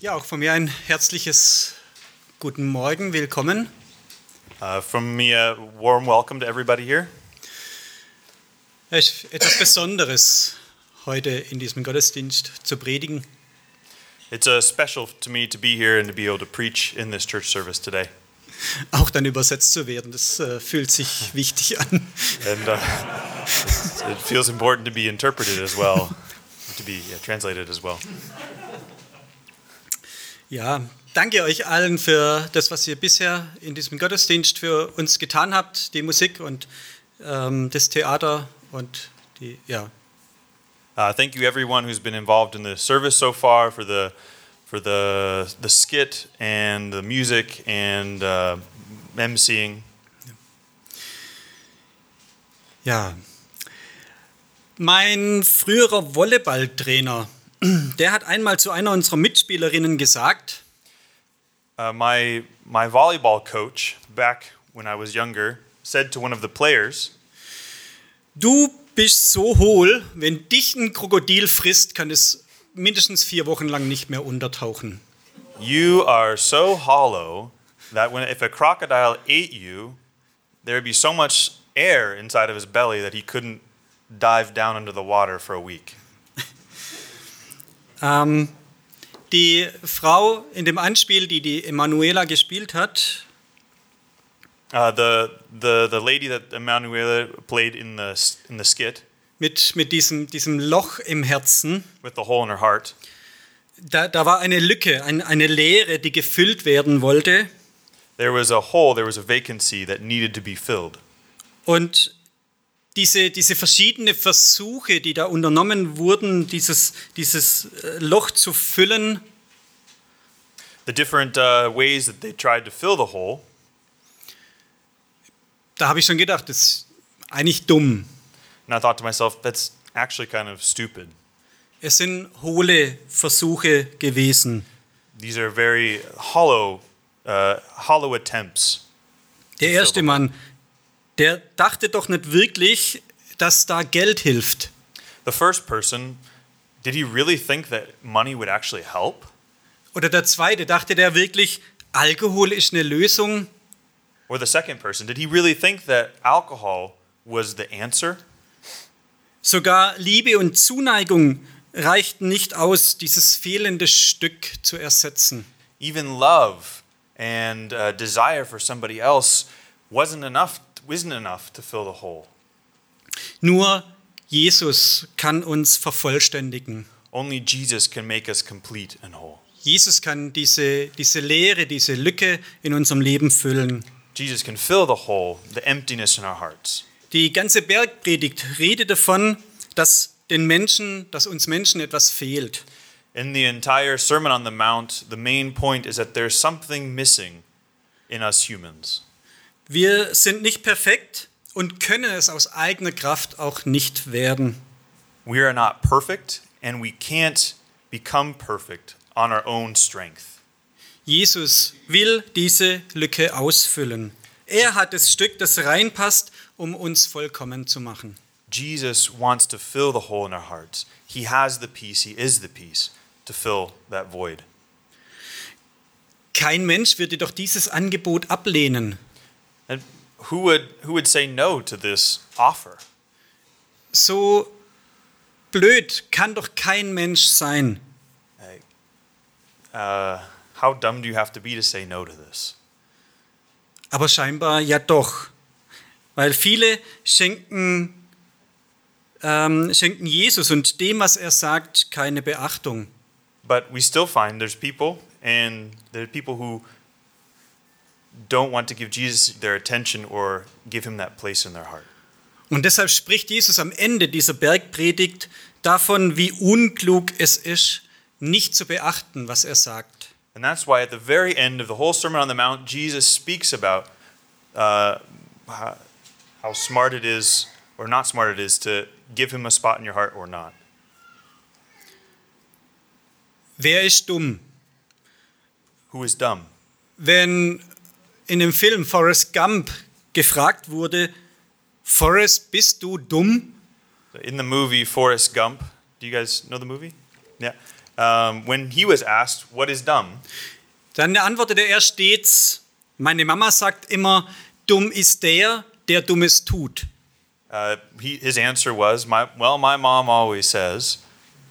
Ja, auch von mir ein herzliches guten Morgen, willkommen. Uh, from me, a warm welcome to everybody here. Es ist etwas Besonderes, heute in diesem Gottesdienst zu predigen. It's uh, special to me to be here and to be able to preach in this church service today. Auch dann übersetzt zu werden, das äh, fühlt sich wichtig an. And uh, it feels important to be interpreted as well, to be yeah, translated as well. Ja, danke euch allen für das, was ihr bisher in diesem Gottesdienst für uns getan habt, die Musik und ähm, das Theater und die, ja, Uh, thank you, everyone who's been involved in the service so far, for the for the the skit and the music and uh, emceeing. Ja. Mein früherer Volleyballtrainer, der hat einmal zu einer unserer Mitspielerinnen gesagt, Uh, my my volleyball coach back when I was younger said to one of the players, du bist so hohl, wenn dich ein Krokodil frisst, kann es mindestens vier Wochen lang nicht mehr untertauchen. "You are so hollow that when if a crocodile ate you, there would be so much air inside of his belly that he couldn't dive down into the water for a week." Ähm, die Frau in dem Anspiel, die die Emanuela gespielt hat, Uh, the the the lady that Emanuela played in the in the skit mit, mit diesem, diesem Loch im Herzen, with the hole in her heart, da, da war eine Lücke, ein, eine Leere, die gefüllt werden wollte. there was a hole, there was a vacancy that needed to be filled. Und diese, diese verschiedenen Versuche, die da unternommen wurden, dieses, dieses äh, Loch zu füllen, The different uh, ways that they tried to fill the hole, da habe ich schon gedacht, das ist eigentlich dumm. and I thought to myself, that's actually kind of stupid. Es sind hohle Versuche gewesen. These are very hollow, uh, hollow attempts. Der erste Mann, der dachte doch nicht wirklich, dass da Geld hilft. The first person, did he really think that money would actually help? Oder der zweite, dachte der wirklich, Alkohol ist eine Lösung? Or the second person, did he really think that alcohol was the answer? Sogar Liebe und Zuneigung reichten nicht aus, dieses fehlende Stück zu ersetzen. Even love and uh, desire for somebody else wasn't enough, wasn't enough to fill the hole. Nur Jesus kann uns vervollständigen. Only Jesus can make us complete and whole. Jesus kann diese, diese Leere, diese Lücke in unserem Leben füllen. Jesus can fill the hole, the emptiness in our hearts. Die ganze Bergpredigt redet davon, dass den Menschen, dass uns Menschen etwas fehlt. In the entire Sermon on the Mount, the main point is that there's something missing in us humans. Wir sind nicht perfekt und können es aus eigener Kraft auch nicht werden. We are not perfect, and we can't become perfect on our own strength. Jesus will diese Lücke ausfüllen. Er hat das Stück, das reinpasst, um uns vollkommen zu machen. Jesus wants to fill the hole in our hearts. He has the peace, He is the peace to fill that void. Kein Mensch würde doch dieses Angebot ablehnen. Who would, who would say no to this offer? So blöd kann doch kein Mensch sein. Uh, how dumb do you have to be to say no to this? Aber scheinbar ja doch. Weil viele schenken, ähm, schenken Jesus und dem, was er sagt, keine Beachtung. But we still find there's people, and there are people who don't want to give Jesus their attention or give him that place in their heart. Und deshalb spricht Jesus am Ende dieser Bergpredigt davon, wie unklug es ist, nicht zu beachten, was er sagt. And that's why at the very end of the whole Sermon on the Mount, Jesus speaks about uh, how, smart it is or not smart it is to give him a spot in your heart or not. Wer ist dumm? Who is dumb? Wenn in dem Film Forrest Gump gefragt wurde, Forrest, bist du dumm? In the movie Forrest Gump, do you guys know the movie? Yeah. um, when he was asked, What is dumb? Dann antwortete er stets, meine Mama sagt immer, dumm ist der, der Dummes tut. Uh, he, his answer was, my, Well, my mom always says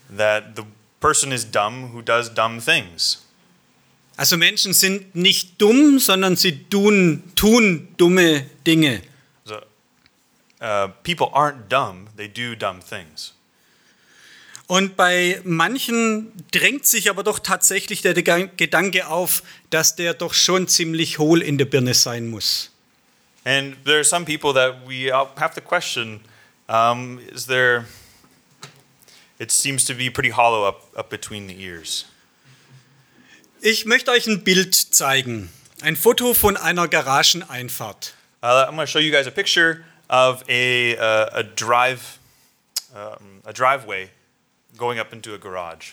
that the person is dumb who does dumb things. Also Menschen sind nicht dumm, sondern sie tun, tun dumme Dinge. So, uh, people aren't dumb, they do dumb things. Und bei manchen drängt sich aber doch tatsächlich der Gedanke auf, dass der doch schon ziemlich hohl in der Birne sein muss. And there are some people that we have to question um, is there, it seems to be pretty hollow up, up between the ears. Ich möchte euch ein Bild zeigen. Ein Foto von einer Garageneinfahrt. Uh, I'm going to show you guys a picture of a, uh, a drive, um, a driveway going up into a garage.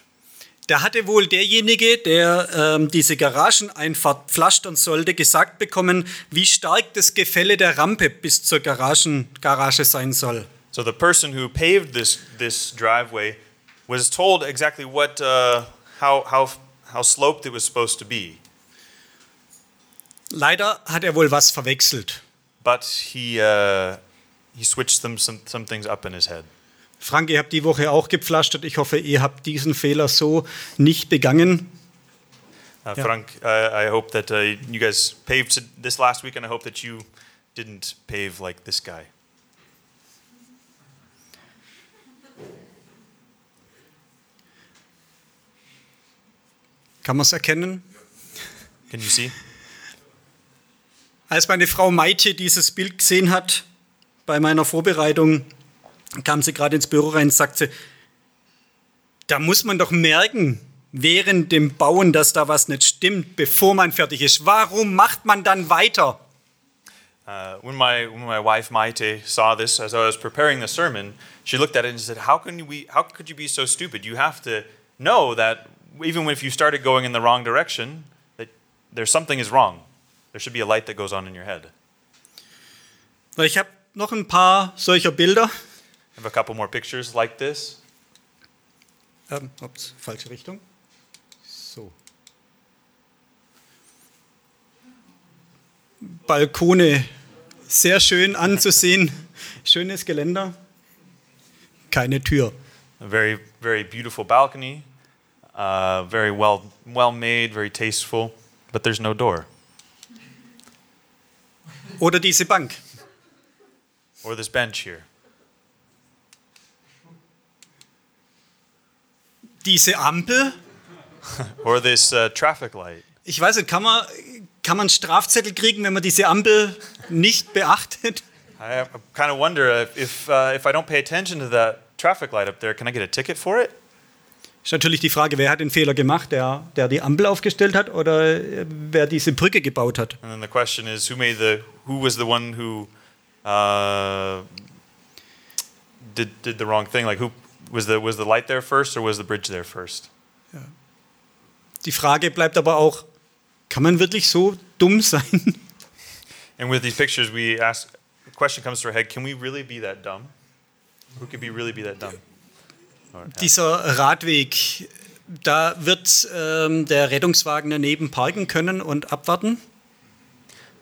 Da hatte wohl derjenige, der ähm, diese Garageneinfahrt pflastern sollte, gesagt bekommen, wie stark das Gefälle der Rampe bis zur Garagen, Garage sein soll. So the person who paved this this driveway was told exactly what uh, how how how sloped it was supposed to be. Leider hat er wohl was verwechselt. But he uh, he switched them some some things up in his head. Frank, ihr habt die Woche auch gepflastert. Ich hoffe, ihr habt diesen Fehler so nicht begangen. Uh, Yeah. Frank, I, I hope that uh, you guys paved this last week, and I hope that you didn't pave like this guy. Kann man es erkennen? Can you see? Als meine Frau Maite dieses Bild gesehen hat bei meiner Vorbereitung, kam sie gerade ins Büro rein und sagte, da muss man doch merken, während dem Bauen, dass da was nicht stimmt, bevor man fertig ist. Warum macht man dann weiter? Uh, when my when my wife Maite saw this as I was preparing the sermon, she looked at it and said, "How can we? How could you be so stupid? You have to know that even if you started going in the wrong direction, that there's something is wrong. There should be a light that goes on in your head." Ich habe noch ein paar solcher Bilder. I have a couple more pictures like this. Ähm, ups, falsche Richtung. So. Balkone, sehr schön anzusehen. Schönes Geländer. Keine Tür. A very very beautiful balcony, uh, very well well made, very tasteful, but there's no door. Oder diese Bank. Or this bench here. Diese Ampel. Or this uh, traffic light. Ich weiß nicht, kann man, kann man einen Strafzettel kriegen, wenn man diese Ampel nicht beachtet? I kind of wonder if if, uh, if I don't pay attention to that traffic light up there, can I get a ticket for it? Ist natürlich die Frage, wer hat den Fehler gemacht? Der, der die Ampel aufgestellt hat oder äh, wer diese Brücke gebaut hat? And then the question is, who made the who was the one who uh, did did the wrong thing? Like who was the was the light there first or was the bridge there first? Die Frage bleibt aber auch, kann man wirklich so dumm sein? And with these pictures, we ask the question comes to our head: Can we really be that dumb? Who could be really be that dumb? Dieser Radweg, da wird ähm, der Rettungswagen daneben parken können und abwarten.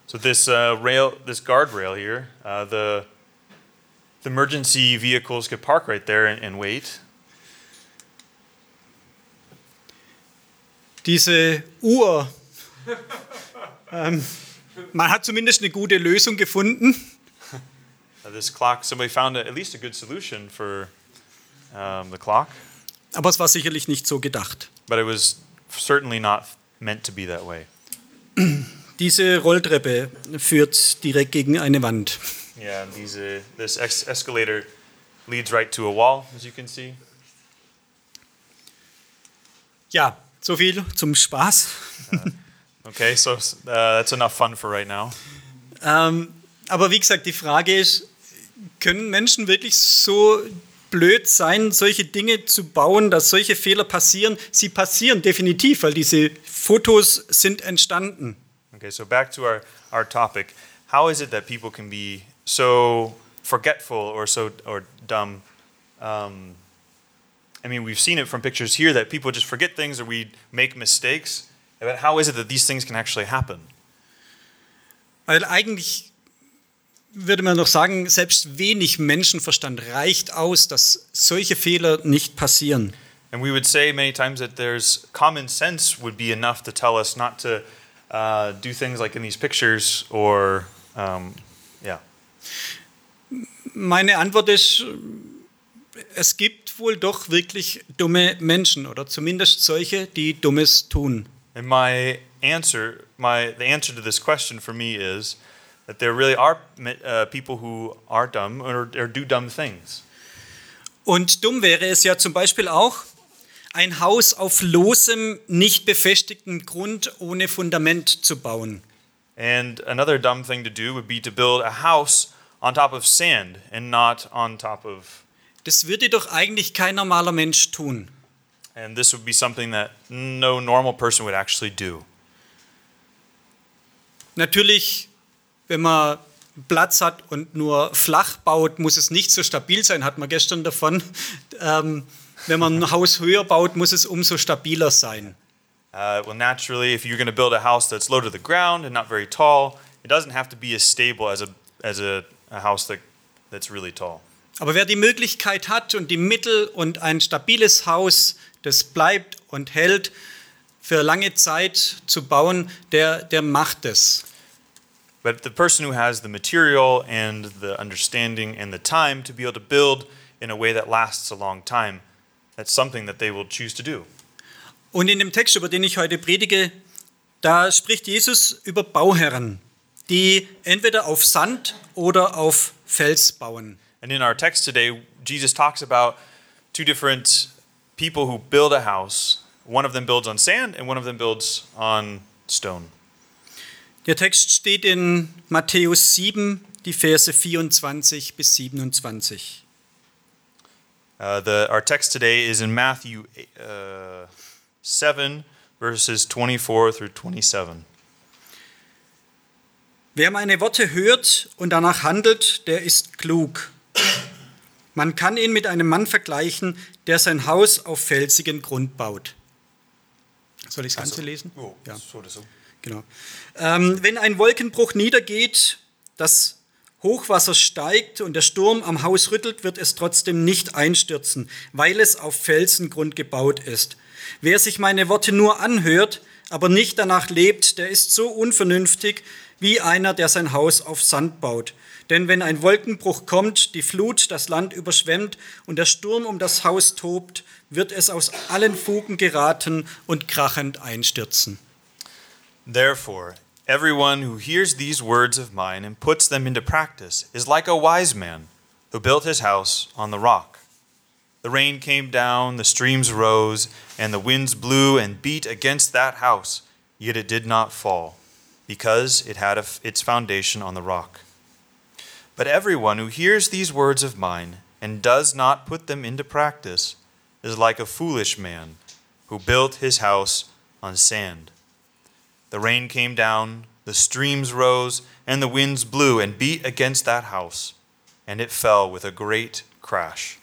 So this uh, rail, this guardrail here, uh, the the emergency vehicles could park right there and, and wait. Diese Uhr, ähm, man hat zumindest eine gute Lösung gefunden. Uh, this clock, somebody found a, at least a good solution for um, the clock, Aber es war sicherlich nicht so gedacht. but it was certainly not meant to be that way. Diese Rolltreppe führt direkt gegen eine Wand. Yeah, and these uh, this escalator leads right to a wall, as you can see. Ja, so viel zum Spaß. Okay, so uh, that's enough fun for right now. Ähm, aber wie gesagt, die Frage ist, können Menschen wirklich so blöd sein, solche Dinge zu bauen, dass solche Fehler passieren? Sie passieren definitiv, weil diese Fotos sind entstanden. Okay, so back to our, our topic. How is it that people can be so forgetful or so or dumb um, I mean, we've seen it from pictures here that people just forget things or we make mistakes. But how is it that these things can actually happen? Weil eigentlich würde man doch sagen, selbst wenig Menschenverstand reicht aus, dass solche Fehler nicht passieren. And we would say many times that there's common sense would be enough to tell us not to uh, do things like in these pictures or, um, yeah. Meine Antwort ist, es gibt wohl doch wirklich dumme Menschen oder zumindest solche, die Dummes tun. And my answer, my the answer to this question for me is that there really are uh, people who are dumb or, or do dumb things. Und dumm wäre es ja zum Beispiel auch, ein Haus auf losem, nicht befestigten Grund ohne Fundament zu bauen. And another dumb thing to do would be to build a house on top of sand and not on top of. Das würde doch eigentlich kein normaler Mensch tun. And this would be something that no normal person would actually do. Natürlich, wenn man Platz hat und nur flach baut, muss es nicht so stabil sein, hat man gestern davon. Ähm, wenn man ein Haus höher baut, muss es umso stabiler sein. Uh, well, naturally, if you're going to build a house that's low to the ground and not very tall, it doesn't have to be as stable as a, as a, a house that, that's really tall. Aber wer die Möglichkeit hat und die Mittel und ein stabiles Haus, das bleibt und hält, für lange Zeit zu bauen, der, der macht es. But the person who has the material and the understanding and the time to be able to build in a way that lasts a long time, that's something that they will choose to do. Und in dem Text, über den ich heute predige, da spricht Jesus über Bauherren, die entweder auf Sand oder auf Fels bauen. And in our text today, Jesus talks about two different people who build a house. One of them builds on sand and one of them builds on stone. Der Text steht in Matthäus 7, die Verse 24 bis 27. Uh, the, our text today is in Matthew uh, 7, verses 24 through 27. Wer meine Worte hört und danach handelt, der ist klug. Man kann ihn mit einem Mann vergleichen, der sein Haus auf felsigen Grund baut. Soll ich das Ganze lesen? Oh, Ja. Genau. Ähm, wenn ein Wolkenbruch niedergeht, das Hochwasser steigt und der Sturm am Haus rüttelt, wird es trotzdem nicht einstürzen, weil es auf Felsengrund gebaut ist. Wer sich meine Worte nur anhört, aber nicht danach lebt, der ist so unvernünftig wie einer, der sein Haus auf Sand baut. Denn wenn ein Wolkenbruch kommt, die Flut das Land überschwemmt und der Sturm um das Haus tobt, wird es aus allen Fugen geraten und krachend einstürzen. Therefore, everyone who hears these words of mine and puts them into practice is like a wise man who built his house on the rock. The rain came down, the streams rose, and the winds blew and beat against that house, yet it did not fall, because it had its foundation on the rock. But everyone who hears these words of mine and does not put them into practice is like a foolish man who built his house on sand. The rain came down, the streams rose, and the winds blew and beat against that house, and it fell with a great crash.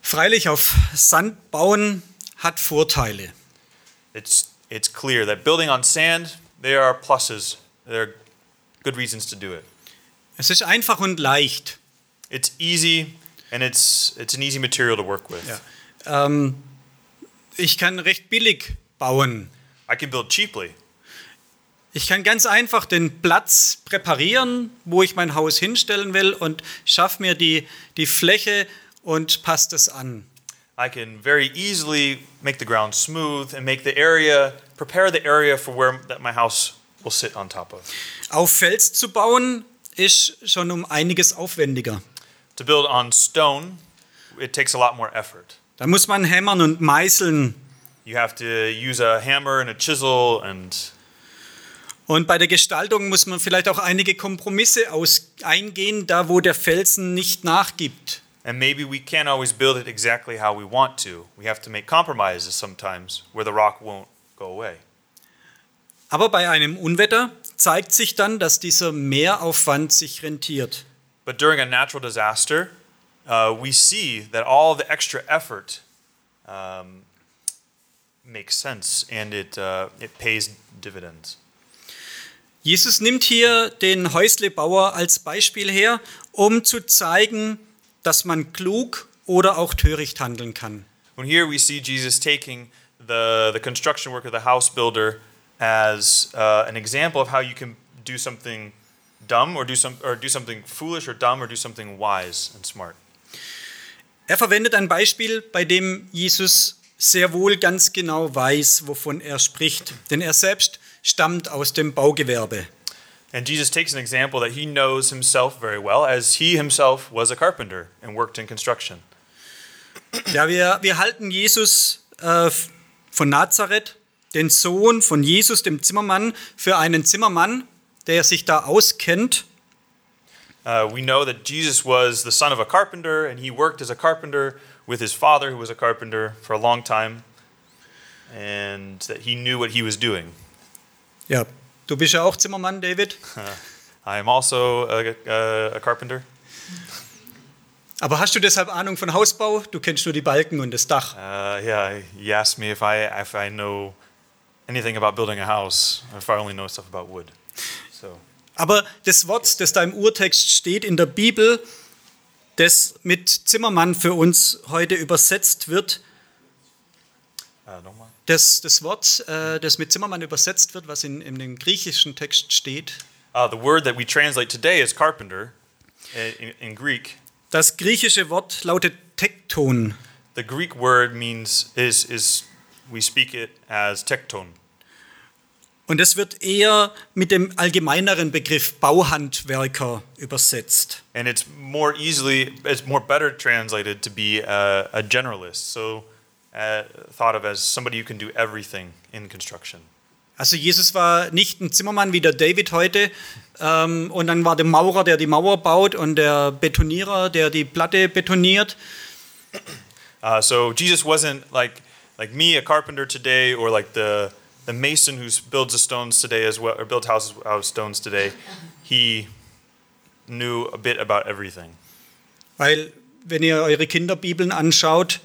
Freilich auf Sand bauen hat Vorteile. It's, it's clear that building on sand, there are pluses. There are good reasons to do it. Es ist einfach und leicht. It's easy, and it's, it's an easy material to work with. Ja. Ähm, ich kann recht billig bauen. I can build cheaply. Ich kann ganz einfach den Platz präparieren, wo ich mein Haus hinstellen will und schaffe mir die, die Fläche und passe das an. I can very easily make the ground smooth and make the area, prepare the area for where that my house will sit on top of. Auf Fels zu bauen ist schon um einiges aufwendiger. To build on stone, it takes a lot more effort. Da muss man hämmern und meißeln. You have to use a hammer and a chisel and Und bei der Gestaltung muss man vielleicht auch einige Kompromisse aus eingehen, da wo der Felsen nicht nachgibt. and maybe we can't always build it exactly how we want to. We have to make compromises sometimes where the rock won't go away. Aber bei einem Unwetter zeigt sich dann, dass dieser Mehraufwand sich rentiert. But during a natural disaster, uh, we see that all the extra effort um, makes sense and it, uh, it pays dividends. Jesus nimmt hier den Häuslebauer als Beispiel her, um zu zeigen, dass man klug oder auch töricht handeln kann. And here we see Jesus taking the, the construction worker, the house builder, as uh, an example of how you can do something dumb or do, some, or do something foolish or dumb or do something wise and smart. Er verwendet ein Beispiel, bei dem Jesus sehr wohl ganz genau weiß, wovon er spricht, denn er selbst stammt aus dem Baugewerbe. And Jesus takes an example that he knows himself very well, as he himself was a carpenter and worked in construction. Ja, wir, wir halten Jesus äh, von Nazareth, den Sohn von Jesus, dem Zimmermann, für einen Zimmermann, der sich da auskennt. Uh, we know that Jesus was the son of a carpenter, and he worked as a carpenter with his father, who was a carpenter, for a long time, and that he knew what he was doing. Ja, du bist ja auch Zimmermann, David. I am also a, a, a carpenter. Aber hast du deshalb Ahnung von Hausbau? Du kennst nur die Balken und das Dach. Uh, yeah, you asked me if I if I know anything about building a house, if I only know stuff about wood. So Aber das Wort, das da im Urtext steht in der Bibel, das mit Zimmermann für uns heute übersetzt wird, nochmal. das, das Wort, äh, das mit Zimmermann übersetzt wird, was in, in dem griechischen Text steht, Uh, the word that we translate today as carpenter in, in, in Greek. das griechische Wort lautet Tekton. The Greek word means is is we speak it as tekton. Und es wird eher mit dem allgemeineren Begriff Bauhandwerker übersetzt. and it's more easily it's more better translated to be a, a generalist. So uh, thought of as somebody who can do everything in construction. Also Jesus war nicht ein Zimmermann wie der David heute ähm, und dann war der Maurer, der die Mauer baut und der Betonierer, der die Platte betoniert, uh, so jesus wasn't like like me a carpenter today or like the the mason who builds the stones today as well or builds houses out of stones today he knew a bit about everything weil wenn ihr eure Kinderbibeln anschaut,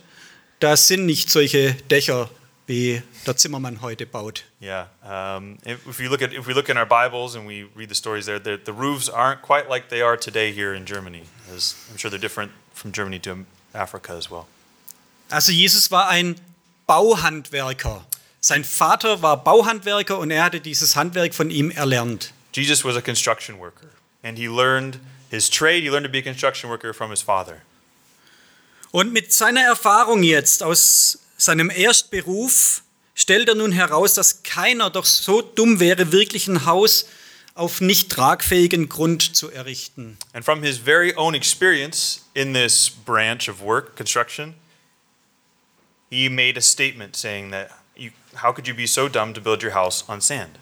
da sind nicht solche Dächer, wie der Zimmermann heute baut. yeah um, if, if you look at if we look in our bibles and we read the stories there the, the roofs aren't quite like they are today here in germany as i'm sure they're different from germany to africa as well Also Jesus war ein Bauhandwerker. Sein Vater war Bauhandwerker und er hatte dieses Handwerk von ihm erlernt. Jesus was a construction worker, and he learned his trade. He learned to be a construction worker from his father. Und mit seiner Erfahrung jetzt aus seinem Erstberuf stellt er nun heraus, dass keiner doch so dumm wäre, wirklich ein Haus auf nicht tragfähigen Grund zu errichten. And from his very own experience in this branch of work, construction, he made a statement saying that how could you be so dumb to build your house on sand?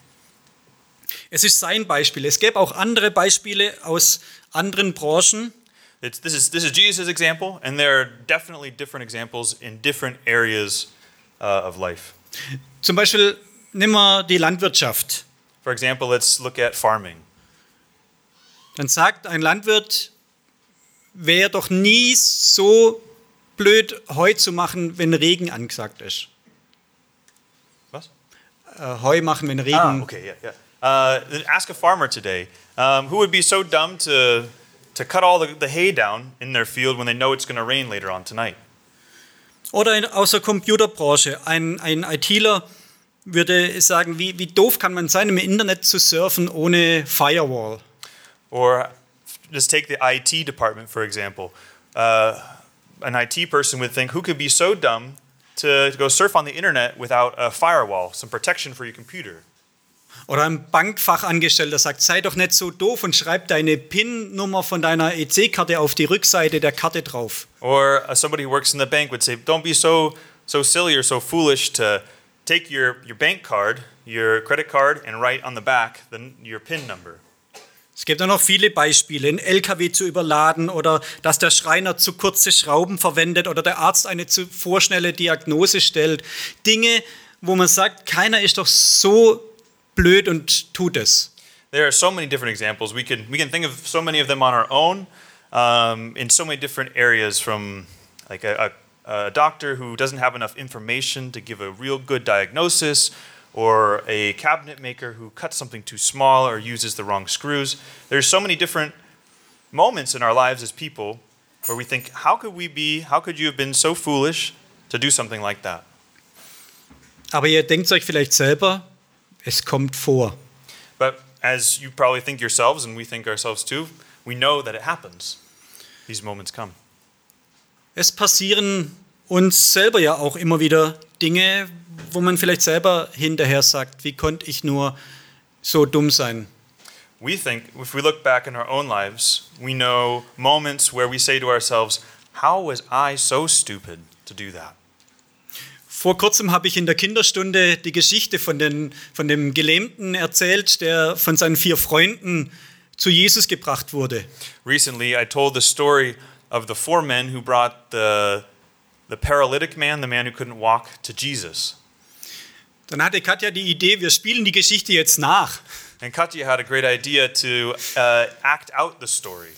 Es ist sein Beispiel. Es gäbe auch andere Beispiele aus anderen Branchen. It's, this, is, this is Jesus' example, and there are definitely different examples in different areas uh, of life. Zum Beispiel nehmen wir die Landwirtschaft. For example, let's look at farming. Dann sagt ein Landwirt, wäre doch nie so blöd, Heu zu machen, wenn Regen angesagt ist. Äh, Heu machen, wenn Regen. Ah, okay, yeah, yeah. Uh, ask a farmer today um, who would be so dumb to, to cut all the, the hay down in their field when they know it's going to rain later on tonight. Oder in, aus der Computerbranche. Ein, ein ITler würde sagen, wie, wie doof kann man sein, im Internet zu surfen ohne Firewall. Or just take the IT department, for example. Uh, an IT person would think, who could be so dumb to go surf on the internet without a firewall, some protection for your computer? Oder ein Bankfachangestellter sagt, sei doch nicht so doof und schreib deine PIN-Nummer von deiner EC-Karte auf die Rückseite der Karte drauf. Or uh, somebody who works in the bank would say, don't be so, so silly or so foolish to take your, your bank card, your credit card, and write on the back the, your PIN number. Es gibt auch noch viele Beispiele, einen LKW zu überladen oder dass der Schreiner zu kurze Schrauben verwendet oder der Arzt eine zu vorschnelle Diagnose stellt. Dinge, wo man sagt, keiner ist doch so blöd und tut es. There are so many different examples. We can, we can think of so many of them on our own, um, in so many different areas from like a, a, a doctor who doesn't have enough information to give a real good diagnosis or a cabinet maker who cuts something too small or uses the wrong screws. There's so many different moments in our lives as people where we think, how could we be, how could you have been so foolish to do something like that? Aber ihr denkt euch vielleicht selber, es kommt vor. But as you probably think yourselves, and we think ourselves too, we know that it happens. These moments come. Es passieren uns selber ja auch immer wieder Dinge, wo man vielleicht selber hinterher sagt, wie konnte ich nur so dumm sein? We think, if we look back in our own lives, we know moments where we say to ourselves, How was I so stupid to do that? Vor kurzem habe ich in der Kinderstunde die Geschichte von, den, von dem Gelähmten erzählt, der von seinen vier Freunden zu Jesus gebracht wurde. Recently, I told the story of the four men who brought the, the paralytic man, the man who couldn't walk, to Jesus. Dann hatte Katja die Idee, wir spielen die Geschichte jetzt nach. And Katya had a great idea to uh, act out the story.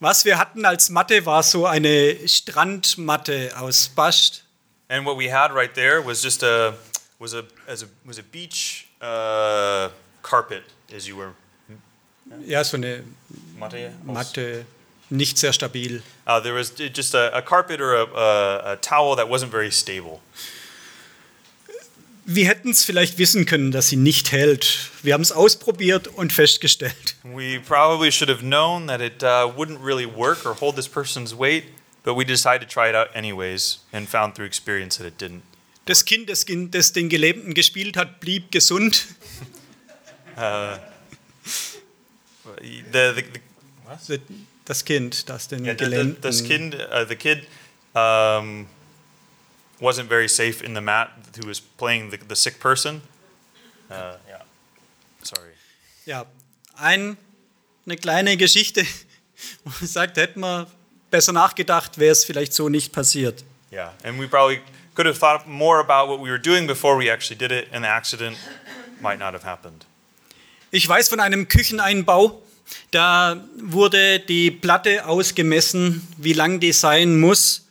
Was wir hatten als Matte war so eine Strandmatte aus Bast. And what we had right there was just a was a as a was a beach uh, carpet, as you were. Ja, so eine Matte. Matte, nicht sehr stabil. Uh, there was just a, a carpet or a, a, a towel that wasn't very stable. Wir hätten es vielleicht wissen können, dass sie nicht hält. Wir haben es ausprobiert und festgestellt. We probably should have known that it uh, wouldn't really work or hold this person's weight, but we decided to try it out anyways and found through experience that it didn't. Das Kind, das, das den Gelähmten gespielt hat, blieb gesund. The, the, the, what? Das Kind, das den Yeah, the, the, Gelähmten... this kid, uh, the kid um, wasn't very safe in the mat who was playing the, the sick person. Uh, yeah, sorry. Ja, ein, eine kleine Geschichte, wo man sagt, hätten wir besser nachgedacht, wäre es vielleicht so nicht passiert. Yeah, and we probably could have thought more about what we were doing before we actually did it, and the accident might not have happened. Ich weiß von einem Kücheneinbau, da wurde die Platte ausgemessen, wie lang die sein muss.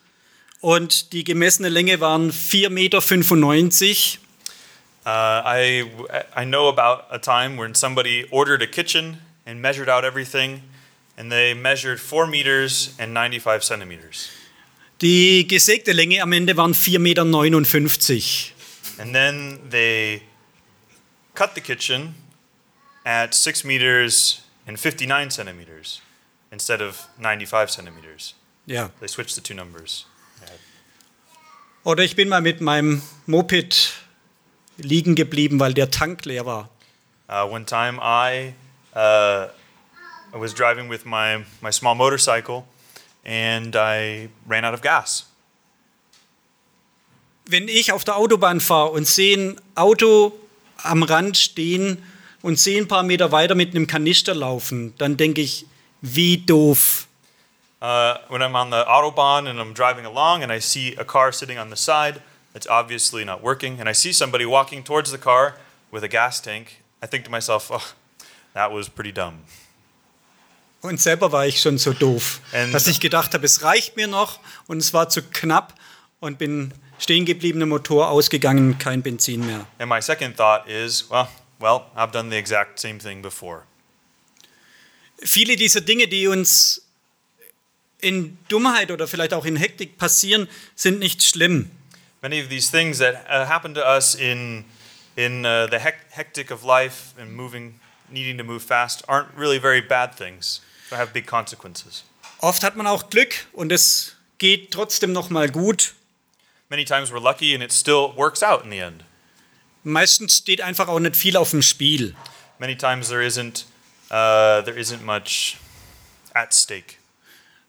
Und die gemessene Länge waren 4,95 Meter. Uh, I, I know about a time when somebody ordered a kitchen and measured out everything, and they measured 4 meters and 95 centimeters. Die gesägte Länge am Ende waren 4,59 Meter. And then they cut the kitchen at 6 meters and 59 centimeters instead of 95 centimeters. Ja. They switched the two numbers. Oder ich bin mal mit meinem Moped liegen geblieben, weil der Tank leer war. Uh, one time I, uh, I was driving with my, my small motorcycle and I ran out of gas. Wenn ich auf der Autobahn fahre und sehe ein Auto am Rand stehen und sehe ein paar Meter weiter mit einem Kanister laufen, dann denke ich, wie doof. Uh, when I'm on the Autobahn and I'm driving along and I see a car sitting on the side that's obviously not working, and I see somebody walking towards the car with a gas tank, I think to myself, oh, that was pretty dumb. Und selber war ich schon so doof, And- dass ich gedacht habe, es reicht mir noch und es war zu knapp und bin stehen geblieben, Motor ausgegangen, kein Benzin mehr. And my second thought is, well, well, I've done the exact same thing before. Viele dieser Dinge, die uns in Dummheit oder vielleicht auch in Hektik passieren, sind nicht schlimm. Many of these things that uh, happen to us in in uh, the hec- hectic of life and moving, needing to move fast, aren't really very bad things. They have big consequences. Oft hat man auch Glück und es geht trotzdem noch mal gut. Many times we're lucky and it still works out in the end. Meistens steht einfach auch nicht viel auf dem Spiel. Many times there isn't uh, there isn't much at stake.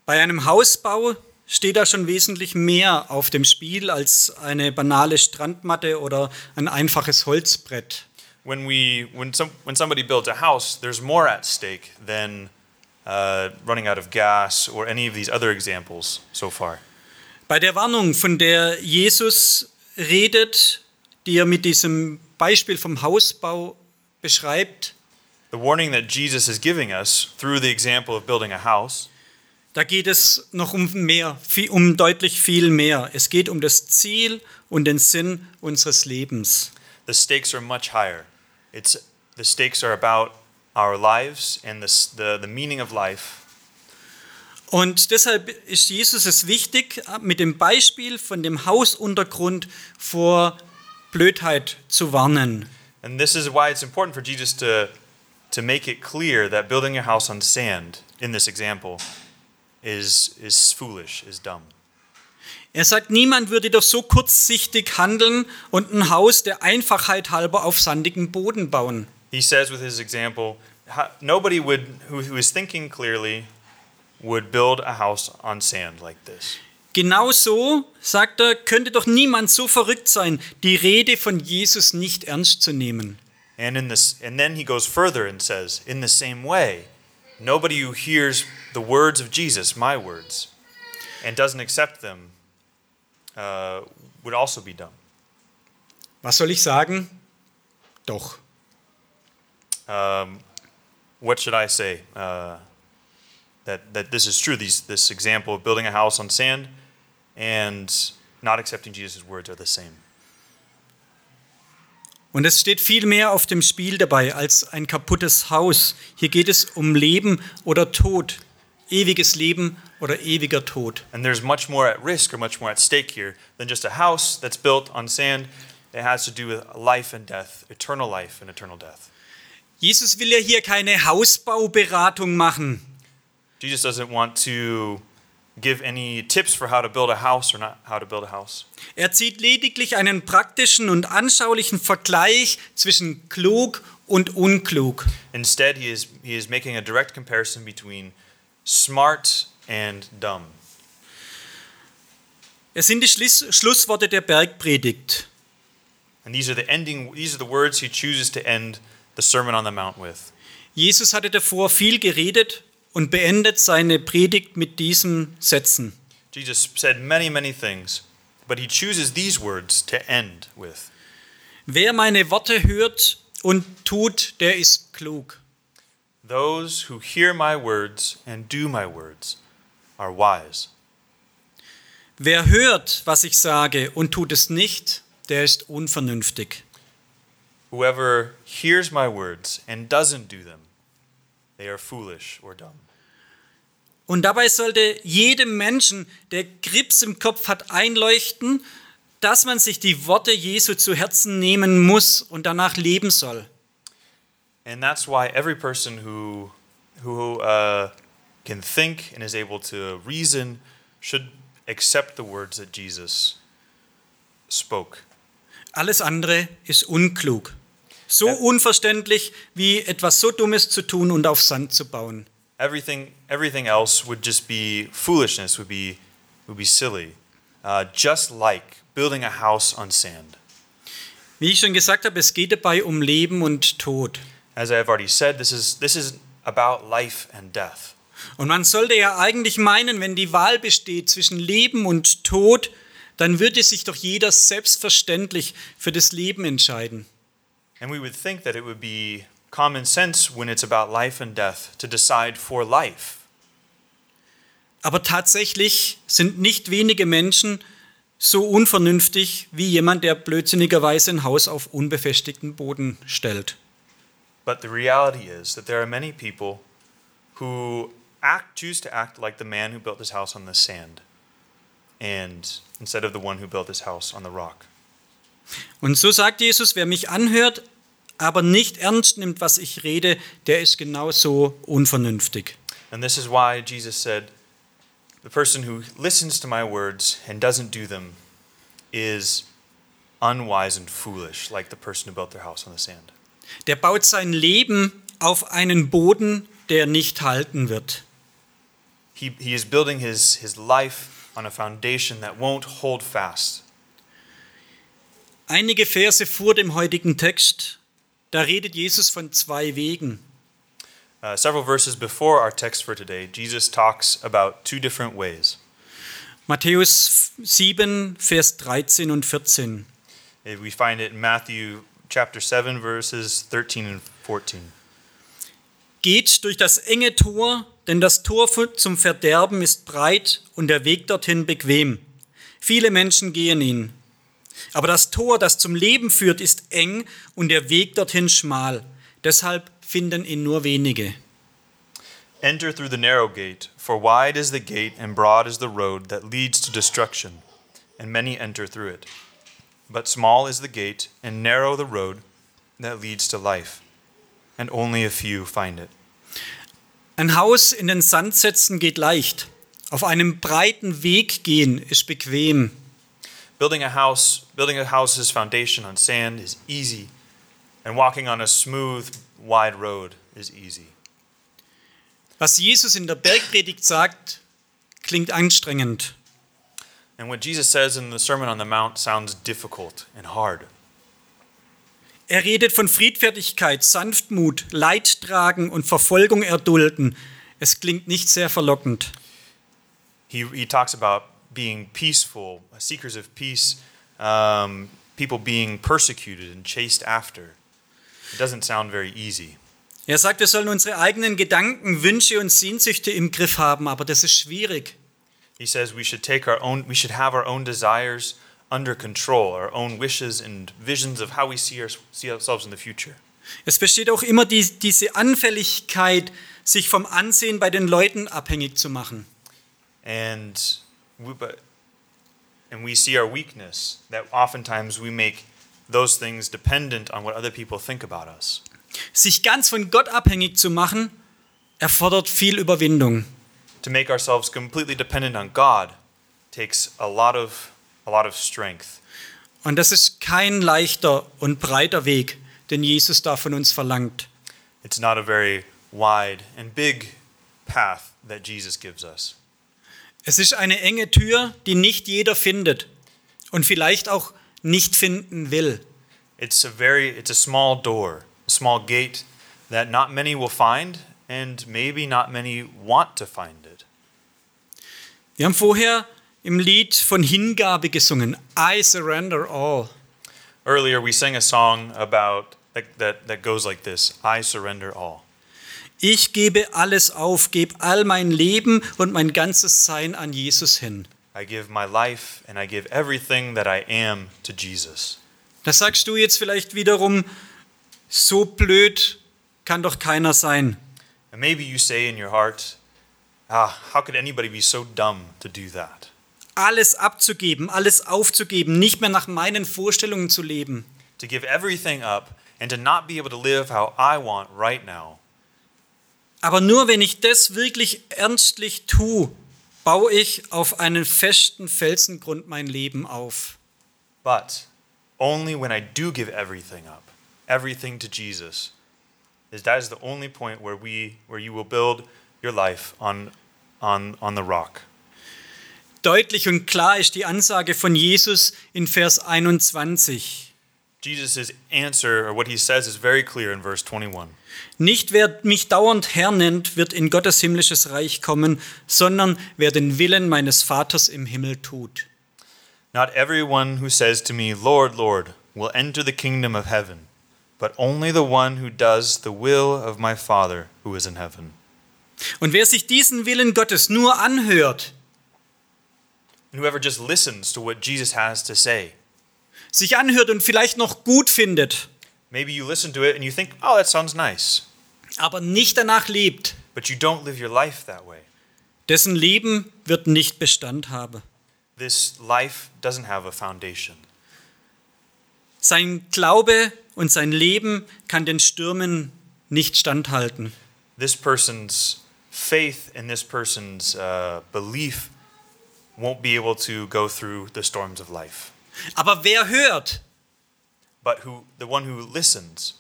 Bei einem Hausbau steht da schon wesentlich mehr auf dem Spiel als eine banale Strandmatte oder ein einfaches Holzbrett. When we when some when somebody builds a house, there's more at stake than uh, running out of gas or any of these other examples so far. Bei der Warnung, von der Jesus redet, die er mit diesem Beispiel vom Hausbau beschreibt, The warning that Jesus is giving us through the example of building a house, Da geht es noch um mehr, um deutlich viel mehr. Es geht um das Ziel und den Sinn unseres Lebens. The stakes are much higher. It's the stakes are about our lives and the, the, the meaning of life. Und deshalb ist Jesus es wichtig, mit dem Beispiel von dem Hausuntergrund vor Blödheit zu warnen. And this is why it's important for Jesus to, to make it clear that building a house on sand, in this example, is, is foolish, is dumb. Er sagt, niemand würde doch so kurzsichtig handeln und ein Haus der Einfachheit halber auf sandigem Boden bauen. He says with his example, nobody would, who, who is thinking clearly would build a house on sand like this. Genauso, sagt er, könnte doch niemand so verrückt sein, die Rede von Jesus nicht ernst zu nehmen. And in this, and then he goes further and says, in the same way, nobody who hears the words of Jesus, my words, and doesn't accept them, uh, would also be dumb. Was soll ich sagen? Doch. Um, what should I say? Uh, that that this is true. These this example of building a house on sand and not accepting Jesus' words are the same. Und es steht viel mehr auf dem Spiel dabei als ein kaputtes Haus. Hier geht es um Leben oder Tod, ewiges Leben oder ewiger Tod. And there's much more at risk or much more at stake here than just a house that's built on sand. It has to do with life and death, eternal life and eternal death. Jesus will ja hier keine Hausbauberatung machen. Jesus doesn't want to give any tips for how to build a house or not how to build a house. Er zieht lediglich einen praktischen und anschaulichen Vergleich zwischen klug und unklug. Instead, he is, he is making a direct comparison between smart and dumb. Es sind die Schluss Schlussworte der Bergpredigt. And these are the ending these are the words he chooses to end the Sermon on the Mount with. Jesus hatte davor viel geredet und beendet seine Predigt mit diesen Sätzen. Jesus said many, many things, but he chooses these words to end with. Wer meine Worte hört und tut, der ist klug. Those who hear my words and do my words are wise. Wer hört, was ich sage und tut es nicht, der ist unvernünftig. Whoever hears my words and doesn't do them, they are foolish or dumb. Und dabei sollte jedem Menschen, der Grips im Kopf hat, einleuchten, dass man sich die Worte Jesu zu Herzen nehmen muss und danach leben soll. And that's why every person who, who uh, can think and is able to reason should accept the words that Jesus spoke. Alles andere ist unklug. So unverständlich wie etwas so Dummes zu tun und auf Sand zu bauen. Everything, everything else would just be foolishness, would be, would be silly. Uh, just like building a house on sand. Wie ich schon gesagt habe, es geht dabei um Leben und Tod. As I've already said, this is, this is about life and death. Und man sollte ja eigentlich meinen, wenn die Wahl besteht zwischen Leben und Tod, dann würde sich doch jeder selbstverständlich für das Leben entscheiden. And we would think that it would be common sense when it's about life and death to decide for life. Aber tatsächlich sind nicht wenige Menschen so unvernünftig wie jemand, der blödsinnigerweise ein Haus auf unbefestigten Boden stellt. But the reality is that there are many people who act, choose to act like the man who built his house on the sand, and instead of the one who built his house on the rock. Und so sagt Jesus, wer mich anhört, aber nicht ernst nimmt, was ich rede, der ist genauso unvernünftig. And this is why Jesus said, The person who listens to my words and doesn't do them is unwise and foolish, like the person who built their house on the sand. Der baut sein Leben auf einen Boden, der nicht halten wird. He, he is building his, his life on a foundation that won't hold fast. Einige Verse vor dem heutigen Text, da redet Jesus von zwei Wegen. Uh, several verses before our text for today, Jesus talks about two different ways. Matthäus 7, Vers 13 und 14. Uh, We find it in Matthew chapter 7, verses 13 and 14. Geht durch das enge Tor, denn das Tor zum Verderben ist breit und der Weg dorthin bequem. Viele Menschen gehen ihn. Aber das Tor, das zum Leben führt, ist eng und der Weg dorthin schmal. Deshalb finden ihn nur wenige. Enter through the narrow gate, for wide is the gate and broad is the road that leads to destruction, and many enter through it. But small is the gate and narrow the road that leads to life, and only a few find it. Ein Haus in den Sand setzen geht leicht. Auf einem breiten Weg gehen ist bequem. Building a house, building a house's foundation on sand is easy, and walking on a smooth, wide road is easy. Was Jesus in der Bergpredigt sagt, klingt anstrengend. And what Jesus says in the Sermon on the Mount sounds difficult and hard. Er redet von Friedfertigkeit, Sanftmut, Leidtragen und Verfolgung erdulden. Es klingt nicht sehr verlockend. He, he talks about being peaceful, seekers of peace, um, people being persecuted and chased after. It doesn't sound very easy. Er sagt, wir sollen unsere eigenen Gedanken, Wünsche und Sehnsüchte im Griff haben, aber das ist schwierig. He says we should take our own, we should have our own desires under control, our own wishes and visions of how we see, our, see ourselves in the future. Es besteht auch immer die, diese Anfälligkeit, sich vom Ansehen bei den Leuten abhängig zu machen. And we, but, and we see our weakness, that oftentimes we make those things dependent on what other people think about us. Sich ganz von Gott abhängig zu machen, erfordert viel Überwindung. To make ourselves completely dependent on God takes a lot of, a lot of strength. Und das ist kein leichter und breiter Weg, den Jesus da von uns verlangt. It's not a very wide and big path that Jesus gives us. Es ist eine enge Tür, die nicht jeder findet und vielleicht auch nicht finden will. It's a very it's a small door, a small gate that not many will find and maybe not many want to find it. Wir haben vorher im Lied von Hingabe gesungen. I surrender all. Earlier we sang a song about that, that, that goes like this, I surrender all. Ich gebe alles auf, gebe all mein Leben und mein ganzes Sein an Jesus hin. I give my life and I give everything that I am to Jesus. Da sagst du jetzt vielleicht wiederum, so blöd kann doch keiner sein. And maybe you say in your heart, ah, how could anybody be so dumb to do that? Alles abzugeben, alles aufzugeben, nicht mehr nach meinen Vorstellungen zu leben. To give everything up and to not be able to live how I want right now. Aber nur wenn ich das wirklich ernstlich tue, baue ich auf einen festen Felsengrund mein Leben auf. But only when I do give everything up, everything to Jesus, is that is the only point where we where you will build your life on on on the rock. Deutlich und klar ist die Ansage von Jesus in Vers 21. Jesus' answer or what he says is very clear in verse 21. Nicht wer mich dauernd Herr nennt, wird in Gottes himmlisches Reich kommen, sondern wer den Willen meines Vaters im Himmel tut. Not everyone who says to me, Lord, Lord, will enter the kingdom of heaven, but only the one who does the will of my Father who is in heaven. Und wer sich diesen Willen Gottes nur anhört, And whoever just listens to what Jesus has to say. sich anhört und vielleicht noch gut findet, Maybe you listen to it and you think, oh, that sounds nice, aber nicht danach lebt, but you don't live your life that way. dessen Leben wird nicht Bestand haben. This life doesn't have a foundation. Sein Glaube und sein Leben kann den Stürmen nicht standhalten. This person's faith and this person's uh, belief won't be able to go through the storms of life. Aber wer hört But who, the one who listens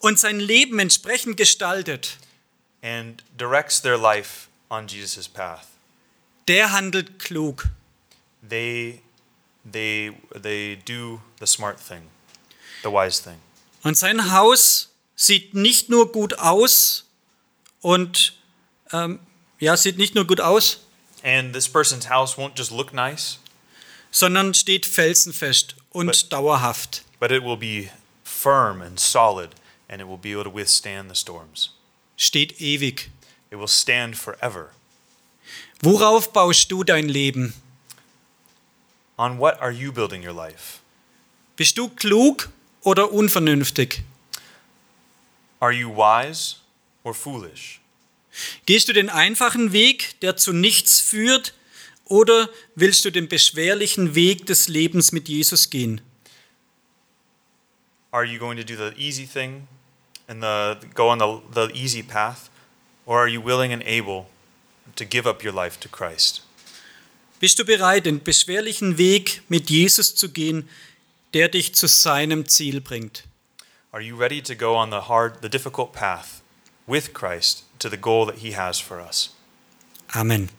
und sein Leben entsprechend gestaltet, and directs their life on Jesus' path, der handelt klug. they, they, they do the smart thing, the wise thing. Und sein Haus sieht nicht nur gut aus und ähm, ja, sieht nicht nur gut aus, And this person's house won't just look nice, sondern steht felsenfest und But- dauerhaft. But it will be firm and solid, and it will be able to withstand the storms. Steht ewig. it will stand forever. Worauf baust du dein Leben? On what are you building your life? Bist du klug oder unvernünftig? Are you wise or foolish? Gehst du den einfachen Weg, der zu nichts führt, oder willst du den beschwerlichen Weg des Lebens mit Jesus gehen? Are you going to do the easy thing and the, go on the, the easy path? Or are you willing and able to give up your life to Christ? Bist du bereit, den beschwerlichen Weg mit Jesus zu gehen, der dich zu seinem Ziel bringt? Are you ready to go on the hard, the difficult path with Christ to the goal that He has for us? Amen.